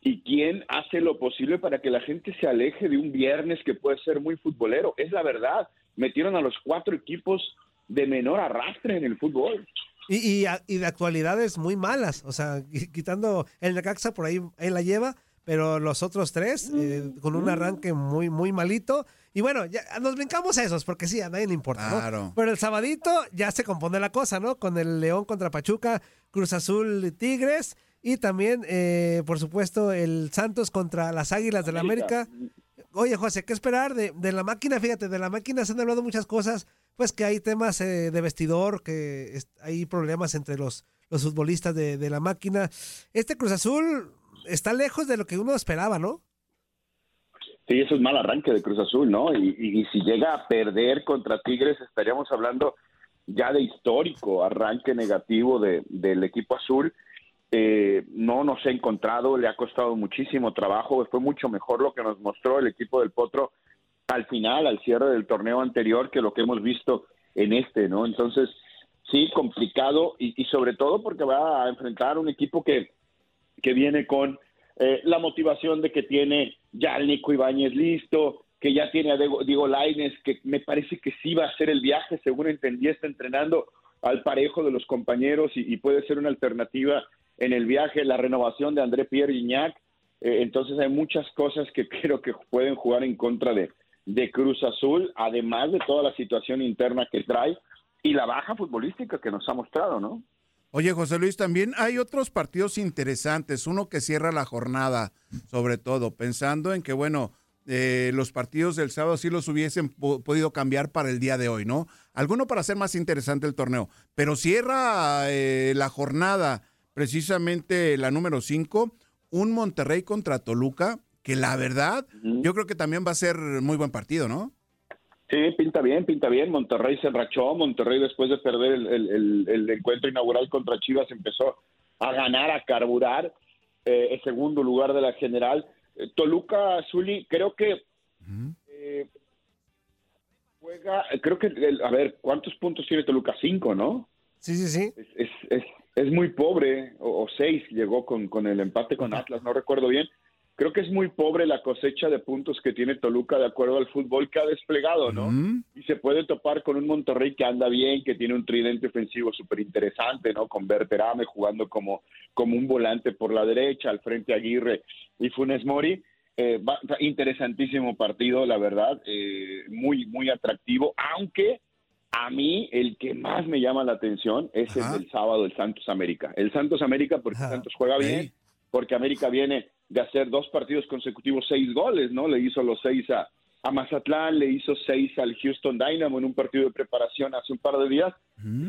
y quién hace lo posible para que la gente se aleje de un viernes que puede ser muy futbolero? Es la verdad, metieron a los cuatro equipos de menor arrastre en el fútbol. Y, y, de actualidades muy malas. O sea, qui- [laughs] quitando el Necaxa por ahí, ahí la lleva, pero los otros tres eh, con un arranque muy, muy malito. Y bueno, ya nos brincamos a esos, porque sí, a nadie le importa, ¿no? Claro. Pero el sabadito ya se compone la cosa, ¿no? Con el León contra Pachuca, Cruz Azul Tigres y también, eh, por supuesto, el Santos contra las Águilas del América. Oye, José, ¿qué esperar de, de la máquina? Fíjate, de la máquina se han hablado muchas cosas, pues que hay temas eh, de vestidor, que hay problemas entre los, los futbolistas de, de la máquina. Este Cruz Azul está lejos de lo que uno esperaba, ¿no? Sí, eso es mal arranque de Cruz Azul, ¿no? Y si llega a perder contra Tigres, estaríamos hablando ya de histórico arranque negativo de, del equipo azul. Eh, no nos ha encontrado, le ha costado muchísimo trabajo, fue mucho mejor lo que nos mostró el equipo del Potro al final, al cierre del torneo anterior, que lo que hemos visto en este, ¿no? Entonces, sí, complicado y, y sobre todo porque va a enfrentar un equipo que, que viene con eh, la motivación de que tiene ya el Nico Ibáñez listo, que ya tiene a Diego, Diego Lainez, que me parece que sí va a hacer el viaje, según entendí, está entrenando al parejo de los compañeros y, y puede ser una alternativa en el viaje, la renovación de André Pierre Gignac. Eh, entonces hay muchas cosas que [laughs] creo que pueden jugar en contra de, de Cruz Azul, además de toda la situación interna que trae y la baja futbolística que nos ha mostrado, ¿no? Oye, José Luis, también hay otros partidos interesantes, uno que cierra la jornada, sobre todo, pensando en que, bueno, eh, los partidos del sábado sí los hubiesen po- podido cambiar para el día de hoy, ¿no? Alguno para hacer más interesante el torneo, pero cierra eh, la jornada, precisamente la número 5, un Monterrey contra Toluca, que la verdad, yo creo que también va a ser muy buen partido, ¿no? Sí, pinta bien, pinta bien. Monterrey se enrachó. Monterrey, después de perder el, el- el- el encuentro inaugural contra Chivas, empezó a ganar, a carburar eh, el segundo lugar de la general. Eh, Toluca, Zuli, creo que eh, juega, creo que, el- a ver, ¿cuántos puntos tiene Toluca? Cinco, ¿no? Sí, sí, sí. Es, es, es, es muy pobre, o, o seis llegó con, con el empate con Atlas, no recuerdo bien. Creo que es muy pobre la cosecha de puntos que tiene Toluca de acuerdo al fútbol que ha desplegado, ¿no? Y se puede topar con un Monterrey que anda bien, que tiene un tridente ofensivo súper interesante, ¿no? Con Berterame jugando como, como un volante por la derecha, al frente Aguirre y Funes Mori. Eh, va- interesantísimo partido, la verdad, eh, muy, muy atractivo, aunque A mí, el que más me llama la atención es el del sábado, el Santos América. El Santos América, porque Santos juega bien, porque América viene de hacer dos partidos consecutivos, seis goles, ¿no? Le hizo los seis a, a Mazatlán, le hizo seis al Houston Dynamo en un partido de preparación hace un par de días.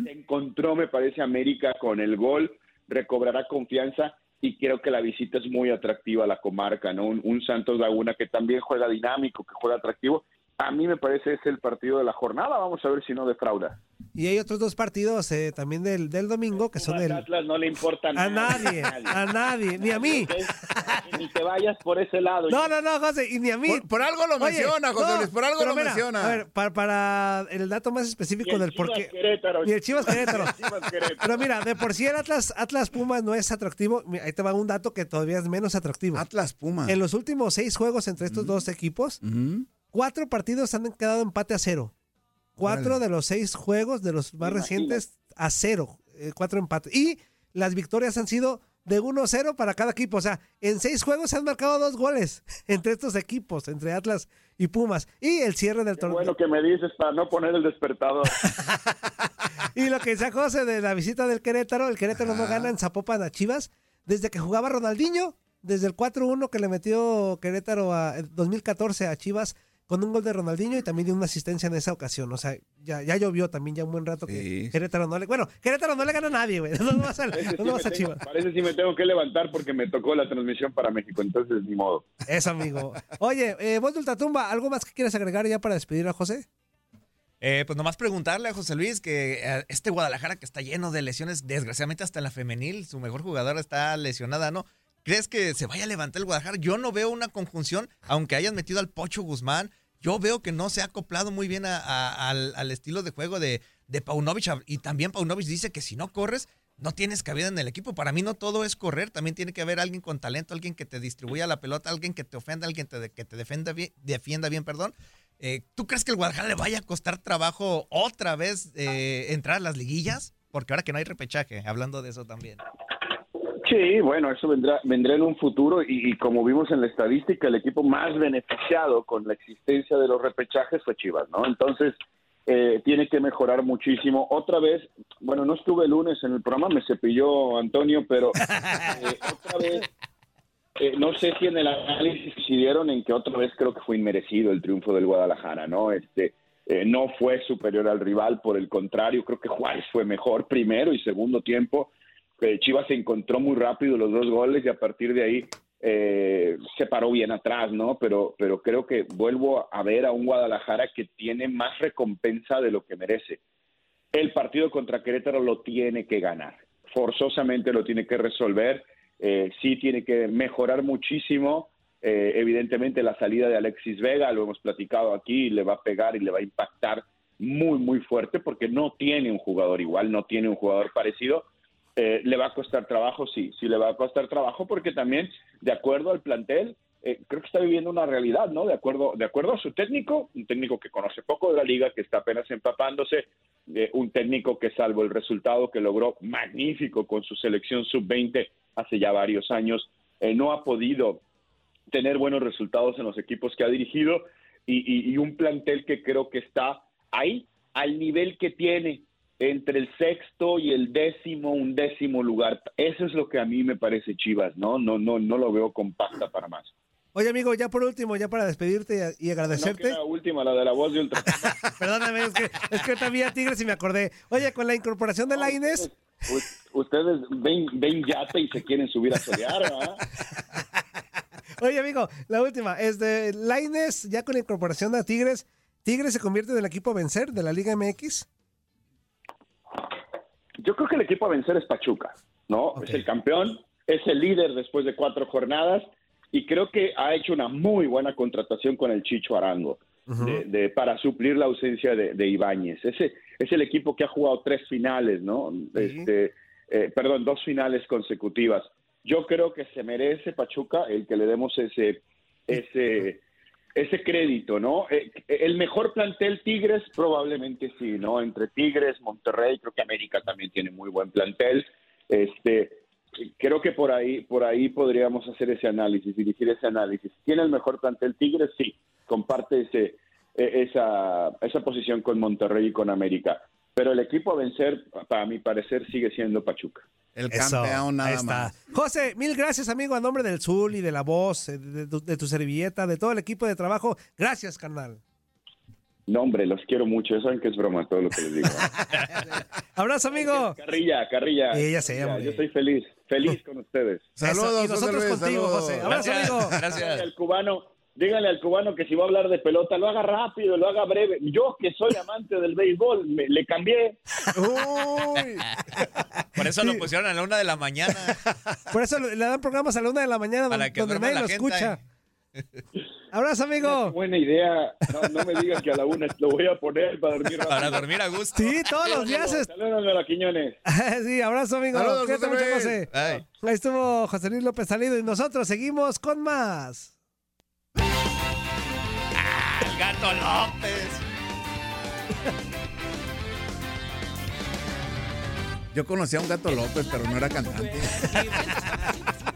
Se encontró, me parece, América con el gol, recobrará confianza y creo que la visita es muy atractiva a la comarca, ¿no? Un, un Santos Laguna que también juega dinámico, que juega atractivo a mí me parece es el partido de la jornada. Vamos a ver si no defrauda. Y hay otros dos partidos eh, también del, del domingo que son el... Atlas no le importa a nadie, a nadie, ni a mí. Ni te vayas por ese lado. No, no, no, José, y ni a mí. Por, algo lo menciona, José Luis, por algo lo menciona. A ver, para, para, el dato más específico del por qué. Ni el [laughs] Chivas Querétaro. Pero mira, de por sí el Atlas, Atlas Pumas no es atractivo. Ahí te va un dato que todavía es menos atractivo. Atlas Pumas. En los últimos seis juegos entre estos dos equipos, cuatro partidos han quedado empate a cero. Cuatro de los seis juegos de los más recientes a cero. eh, cuatro empates. Y las victorias han sido de 1-0 para cada equipo. O sea, en seis juegos se han marcado dos goles [laughs] entre estos equipos, entre Atlas y Pumas. Y el cierre del torneo. Bueno, que me dices para no poner el despertador. [laughs] Y lo que decía José de la visita del Querétaro, el Querétaro no gana en Zapopan a Chivas desde que jugaba Ronaldinho, desde el 4-1 que le metió Querétaro a en 2014 a Chivas con un gol de Ronaldinho y también dio una asistencia en esa ocasión. O sea, ya, ya llovió también ya un buen rato que Querétaro no le... Bueno, Querétaro no le gana a nadie, güey. [laughs] No vas a, Parece no sí vas a me tengo- Chivas. Parece si me tengo que levantar porque me tocó la transmisión para México, entonces ni modo. Eso, amigo. Oye, eh, vos de Ultratumba, ¿algo más que quieras agregar ya para despedir a José? Eh, pues nomás preguntarle a José Luis que eh, este Guadalajara que está lleno de lesiones, desgraciadamente hasta en la femenil, su mejor jugadora está lesionada, ¿no? ¿Crees que se vaya a levantar el Guadalajara? Yo no veo una conjunción, aunque hayan metido al Pocho Guzmán, yo veo que no se ha acoplado muy bien al, al estilo de juego de, de Paunovic. Y también Paunovic dice que si no corres, no tienes cabida en el equipo. Para mí no todo es correr, también tiene que haber alguien con talento, alguien que te distribuya la pelota, alguien que te ofenda, alguien te- que te defienda bien, defienda bien, perdón. Eh, ¿Tú crees que el Guadalajara le vaya a costar trabajo otra vez eh, entrar a las liguillas? Porque ahora que no hay repechaje, hablando de eso también. Sí, bueno, eso vendrá, vendrá en un futuro y, y como vimos en la estadística, el equipo más beneficiado con la existencia de los repechajes fue Chivas, ¿no? Entonces, eh, tiene que mejorar muchísimo. Otra vez, bueno, no estuve el lunes en el programa, me cepilló Antonio, pero [laughs] eh, otra vez, eh, no sé si en el análisis decidieron en que otra vez creo que fue inmerecido el triunfo del Guadalajara, ¿no? Este, eh, no fue superior al rival, por el contrario, creo que Juárez fue mejor primero y segundo tiempo. Eh, Chivas se encontró muy rápido los dos goles y a partir de ahí eh, se paró bien atrás, ¿no? Pero, pero creo que vuelvo a ver a un Guadalajara que tiene más recompensa de lo que merece. El partido contra Querétaro lo tiene que ganar, forzosamente lo tiene que resolver, eh, sí tiene que mejorar muchísimo. Eh, evidentemente la salida de Alexis Vega, lo hemos platicado aquí, le va a pegar y le va a impactar muy, muy fuerte porque no tiene un jugador igual, no tiene un jugador parecido. Eh, ¿Le va a costar trabajo? Sí, sí le va a costar trabajo porque también, de acuerdo al plantel, eh, creo que está viviendo una realidad, ¿no? De acuerdo, de acuerdo a su técnico, un técnico que conoce poco de la liga, que está apenas empapándose, un técnico que salvo el resultado que logró magnífico con su selección sub-20 hace ya varios años, eh, no ha podido tener buenos resultados en los equipos que ha dirigido y, y- y un plantel que creo que está ahí, al nivel que tiene entre el sexto y el décimo, un décimo lugar. Eso es lo que a mí me parece Chivas, ¿no? No, no, no lo veo compacta para más. Oye, amigo, ya por último, ya para despedirte y agradecerte. La última, la de la voz de Ultra. [laughs] Perdóname, es que, es que ahorita vi a Tigres y me acordé. Oye, con la incorporación de Laines, U- Ustedes ven, ven yate y se quieren subir a solear, ¿verdad? [laughs] Oye, amigo, la última. Es de Laines, ya con la incorporación de Tigres, ¿Tigres se convierte en el equipo a vencer de la Liga MX? Yo creo que el equipo a vencer es Pachuca, ¿no? Es el campeón, es el líder después de cuatro jornadas y creo que ha hecho una muy buena contratación con el Chicho Arango de- de- para suplir la ausencia de, de Ibáñez. Ese es el equipo que ha jugado tres finales, ¿no? Este, eh, perdón, dos finales consecutivas. Yo creo que se merece Pachuca el que le demos ese ese ese crédito, ¿no? Eh, el mejor plantel Tigres probablemente sí, ¿no? Entre Tigres, Monterrey, creo que América también tiene muy buen plantel. Este, creo que por ahí por ahí podríamos hacer ese análisis, dirigir ese análisis. ¿Tiene el mejor plantel Tigres? Sí, comparte ese eh, esa, esa posición con Monterrey y con América. Pero el equipo a vencer, para mi parecer, sigue siendo Pachuca. El Eso, campeón nada ahí está. más. José, mil gracias, amigo, a nombre del Zul y de la voz, eh, de, tu- de tu servilleta, de todo el equipo de trabajo. Gracias, carnal. No, hombre, los quiero mucho. Ya saben que es broma todo lo que les digo. [laughs] Abrazo, amigo. Carrilla, Carrilla. Sí, ya sé, Carrilla. Yo estoy feliz, feliz con ustedes. Saludos, Eso, y José nosotros Luis, contigo, saludos. José. Abrazo, Gracias, amigo. Gracias. al cubano, díganle al cubano que si va a hablar de pelota, lo haga rápido, lo haga breve. Yo que soy amante del béisbol, me- le cambié. Uy. [laughs] Por eso lo pusieron a la una de la mañana. Por eso le dan programas a la una de la mañana Para donde, que donde nadie la lo gente. escucha. [laughs] Abrazo, amigo. Buena idea. No, no me digan que a la una lo voy a poner para dormir rápido. Para dormir a gusto. Sí, todos los días. Saludos a la Quiñones. [laughs] sí, abrazo, amigo. Saludos, José Luis. Ahí estuvo José Luis López Salido y nosotros seguimos con más. El gato López. Yo conocí a un gato López, pero no era cantante.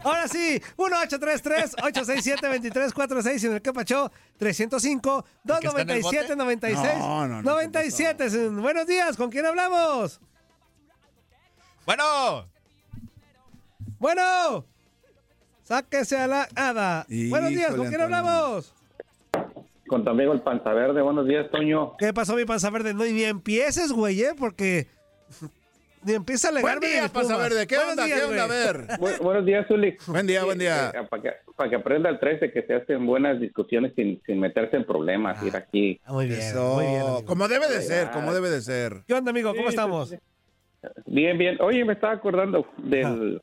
Ahora sí, 1-833-867-2346 y en el que pachó 305-297-96. No, no, no, 97. Buenos días, ¿con quién hablamos? Bueno, Bueno, sáquese a la hada. Buenos días, ¿con quién Antonio. hablamos? Con tu amigo el Panza Verde. Buenos días, Toño. ¿Qué pasó, mi panza verde? No, y ni empieces, güey, ¿eh? Porque [laughs] ni empieza a Buen alegarme de día, Pumas. Verde. ¿Qué Buenos onda? días, ¿Qué onda? A ver. Bu- buenos días, Zuli. Buen día, buen día. para, que, para que aprenda el 13 que se hacen buenas discusiones sin, sin meterse en problemas. Ir aquí. Ah, Muy bien, Eso. muy bien. amigo. Como debe de ser, como debe de ser. ¿Qué onda, amigo? ¿Cómo Sí, estamos? Bien, bien. Oye, me estaba acordando del...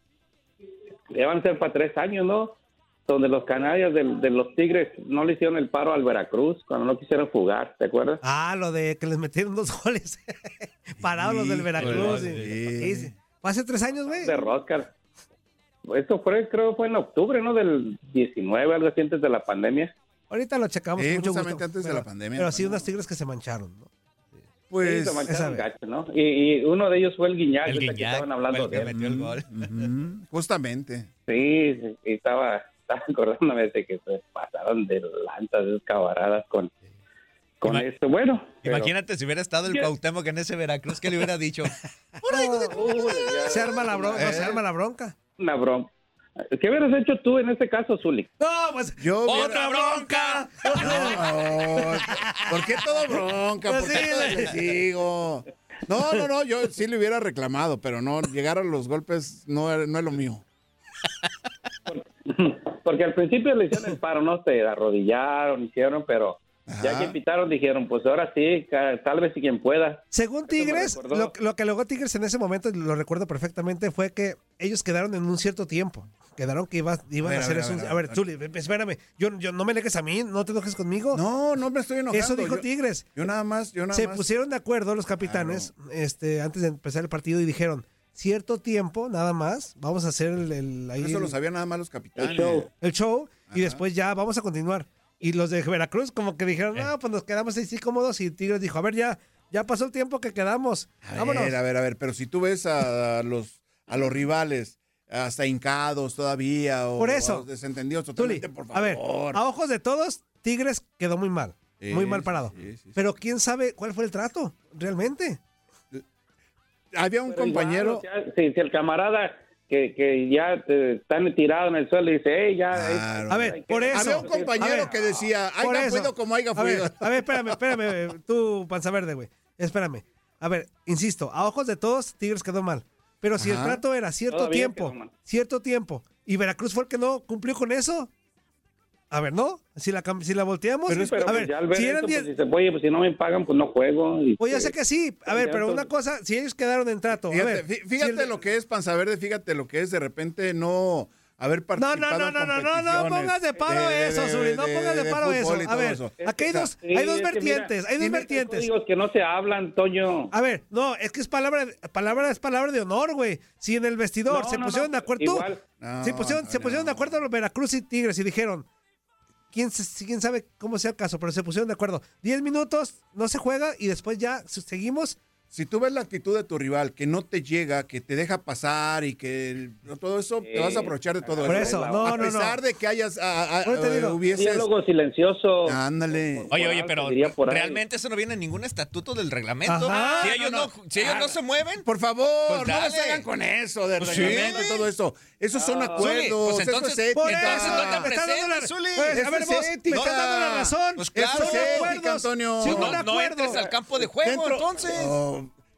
Ya van a ser para tres años, ¿no? Donde los canarios del- de, los Tigres no le hicieron el paro al Veracruz cuando no quisieron jugar, ¿te acuerdas? Ah, lo de que les metieron dos [laughs] goles [laughs] parados los del Veracruz. sí. Sí, sí. Fue hace tres años, güey. De Roscar. Esto fue, creo, fue en octubre, ¿no? Del 19, algo así antes de la pandemia. Ahorita lo checamos mucho justamente gusto. antes de la pandemia, Pero sí, ¿no? unos tigres que se mancharon, ¿no? Pues, Sí, se mancharon gacho, ¿no? Y, y uno de ellos fue el Guiñac, el ahorita que estaban hablando el que de él. metió el gol. justamente. Sí, sí, y estaba, estaba [laughs] acordándome de que se pasaron de lanzas, de camaradas con, con Ima- esto. Bueno, pero- Imagínate si hubiera estado el ¿Qué? Cuauhtémoc en ese Veracruz, ¿qué le hubiera dicho? [laughs] Se arma la bronca, Eh. se arma la bronca. una broma. ¿Qué hubieras hecho tú en este caso, Zuli? No, pues. Yo hubiera- ¡Otra bronca! No, ¿Por qué todo bronca? ¿Por Pues qué sí, todo güey. testigo? No, no, no, yo sí le hubiera reclamado, pero no, llegar a los golpes no, es- no es lo mío. [laughs] Porque al principio le hicieron el paro, no se arrodillaron, hicieron, pero ya Ajá. que pitaron dijeron, pues ahora sí, tal vez si quien pueda. Según Tigres, lo, lo que logró Tigres en ese momento, lo recuerdo perfectamente, fue que ellos quedaron en un cierto tiempo. Quedaron que iba- iban A ver, a hacer eso. a ver, A a ver. Zuli, espérame. Yo, yo, no me alegues a mí, no te enojes conmigo. No, no me estoy enojando. Eso dijo yo, Tigres. Yo nada más, yo nada Se más. pusieron de acuerdo los capitanes este, antes de empezar el partido y dijeron, cierto tiempo, nada más, vamos a hacer el, el- ahí Eso lo sabían nada más los capitanes. El show. el show y después ya vamos a continuar. Y los de Veracruz como que dijeron, no, pues nos quedamos así cómodos y Tigres dijo, a ver, ya, ya pasó el tiempo que quedamos. A Vámonos. ver, a ver, a ver, pero si tú ves a los, a los rivales hasta hincados todavía o Por eso. desentendidos Tuli, totalmente, por favor. a ver, a ojos de todos, Tigres quedó muy mal, Sí, muy mal parado. sí, sí, sí. Pero quién sabe cuál fue el trato, realmente. Había un Pero compañero, o sea, si, si el camarada que, que ya eh, están tirado en el suelo dice, hey, ya... es-. A ver, que- por eso. había un compañero ver, que decía, haya fluido como haya A ver, fluido. a ver, espérame, espérame, tú, panza verde, güey. Espérame. A ver, insisto, a ojos de todos, Tigres quedó mal. Pero si el trato era cierto Todavía tiempo, cierto tiempo, y Veracruz fue el que no cumplió con eso. A ver, ¿no? Si la, si la volteamos, Pero, pero a pues ver, ya al ver si eran pues, 10, dice, oye, pues si no me pagan, pues no juego. Y, Pues ya sé que sí. A ver, pero una cosa, si ellos quedaron en trato. a Fíjate, ver, fí- fíjate si el- lo que es Panza Verde, fíjate lo que es de repente no haber No, participado no, no, en no, no, no, no competiciones pongas de paro de- eso, Zuli, no pongas de de paro eso. A ver, eso. aquí hay dos, Sí, hay dos vertientes, mira, hay dos vertientes. códigos que no se hablan, Toño. A ver, no, es que es palabra, palabra es palabra de honor, güey. Si en el vestidor No, se no, pusieron no, de acuerdo. No, se pusieron, no, se pusieron no. de acuerdo los Veracruz y Tigres y dijeron, ¿quién, quién sabe cómo sea el caso, pero se pusieron de acuerdo. Diez minutos, no se juega y después ya seguimos Si tú ves la actitud de tu rival que no te llega, que te deja pasar y que no, todo eso, te vas a aprovechar de todo Por eso. eso, no, a no, pesar no. de que hayas a- a- te eh, digo. hubieses- Diálogo silencioso. Ándale. Oye, oye, pero realmente eso no viene en ningún estatuto del reglamento. Ajá. si ellos, no, si ellos no se mueven, Por favor, Pues no se hagan con eso del Pues sí. reglamento y todo eso. Esos son Ah. acuerdos, Pues entonces, eso es Por ética. eso, no te presentes, Zuli. Pues, a ver, es vos, me estás dando la razón. Pues claro. Son Eso es ética, acuerdos. Antonio. Sí, no, entres al campo de juego, Dentro- entonces.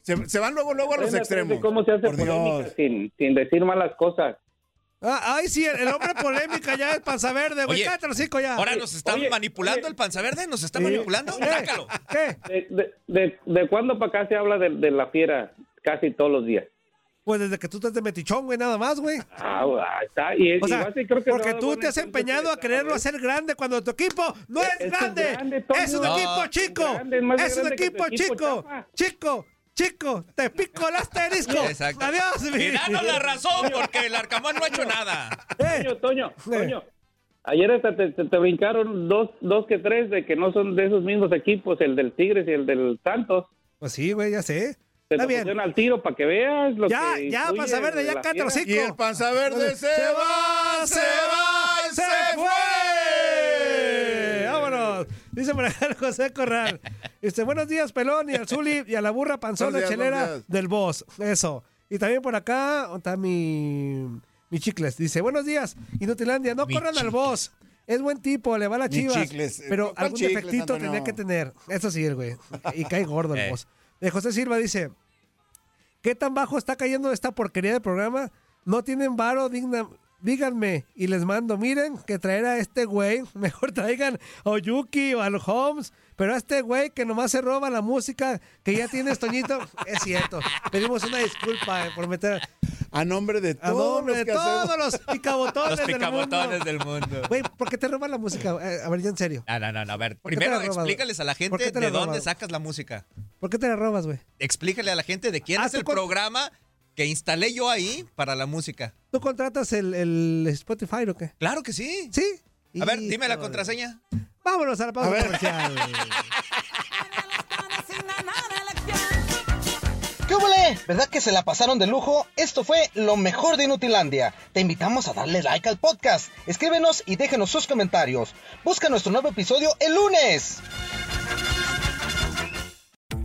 Se, se van luego, luego a los extremos. ¿Cómo se hace Por Dios. sin, sin decir malas cosas? Ah, ay, sí, el, el hombre polémica ya es panza verde, güey. Cállate hocico ya. Ahora nos está Oye, manipulando oye. el panza verde, nos está Sí. manipulando. ¿Qué? Sácalo. ¿Qué? ¿De, de, de, de cuándo para acá se habla de, de la fiera casi todos los días? Pues desde que tú estás de metichón, güey, nada más, güey. Ah, ahí está. Y, O y sea, ser- creo que porque no, tú bueno, te has empeñado a quererlo hacer grande cuando tu equipo no es, Es que es grande. Es un No, equipo es chico. grande, es un equipo equipo, chico. Chico, chico. Te pico el asterisco. Exacto. Adiós, mi. Y danos la razón, porque el Arcamón no ha hecho nada. Eh, Toño, Toño, Toño. Ayer hasta te, te- te brincaron dos, dos que tres de que no son de esos mismos equipos, el del Tigres y el del Santos. Pues sí, güey, ya sé. Te Está bien. pusieron al tiro para que veas lo Ya, que ya, influye panza verde, de ya hocico. Y el panza verde se, va, se va, se, fue. Dice por acá José Corral. Dice, buenos días, Pelón, y al Zuli, y a la burra panzona días, chelera del boss. Eso. Y también por acá ¿dónde está mi, mi chicles. Dice, buenos días, Inutilandia, no Mi corran al boss. Es buen tipo, le va a las Mi chivas. chicles. Pero ¿Cuál algún chicles, defectito Antonio? tendría que tener. Eso sí, el güey. Y cae gordo el [laughs] Eh. boss. De José Silva dice, ¿qué tan bajo está cayendo esta porquería de programa? No tienen varo, digna... Díganme y les mando, miren que traer a este güey, [laughs] mejor traigan a Oyuki o al Holmes, pero a este güey que nomás se roba la música que ya tienes, Toñito, [laughs] es cierto. Pedimos una disculpa eh, por meter A nombre de a todos nombre los de que todos los picabotones, Los del picabotones mundo. del mundo. Güey, ¿por qué te roban la música? Eh, a ver, ya en serio. No, no, no, no, a ver. ¿Por qué te Primero explícales a la ¿Por qué gente de dónde sacas la música. ¿Por qué te la robas, güey? Explícale a la gente de quién Ah, es el con- programa que instalé yo ahí para la música. ¿Tú contratas el, el Spotify o qué? Claro que sí. ¿Sí? A ver, dime la contraseña. Vámonos a la pausa comercial. [laughs] ¿Qué huele? ¿Verdad que se la pasaron de lujo? Esto fue lo mejor de Inutilandia. Te invitamos a darle like al podcast. Escríbenos y déjenos sus comentarios. Busca nuestro nuevo episodio el lunes.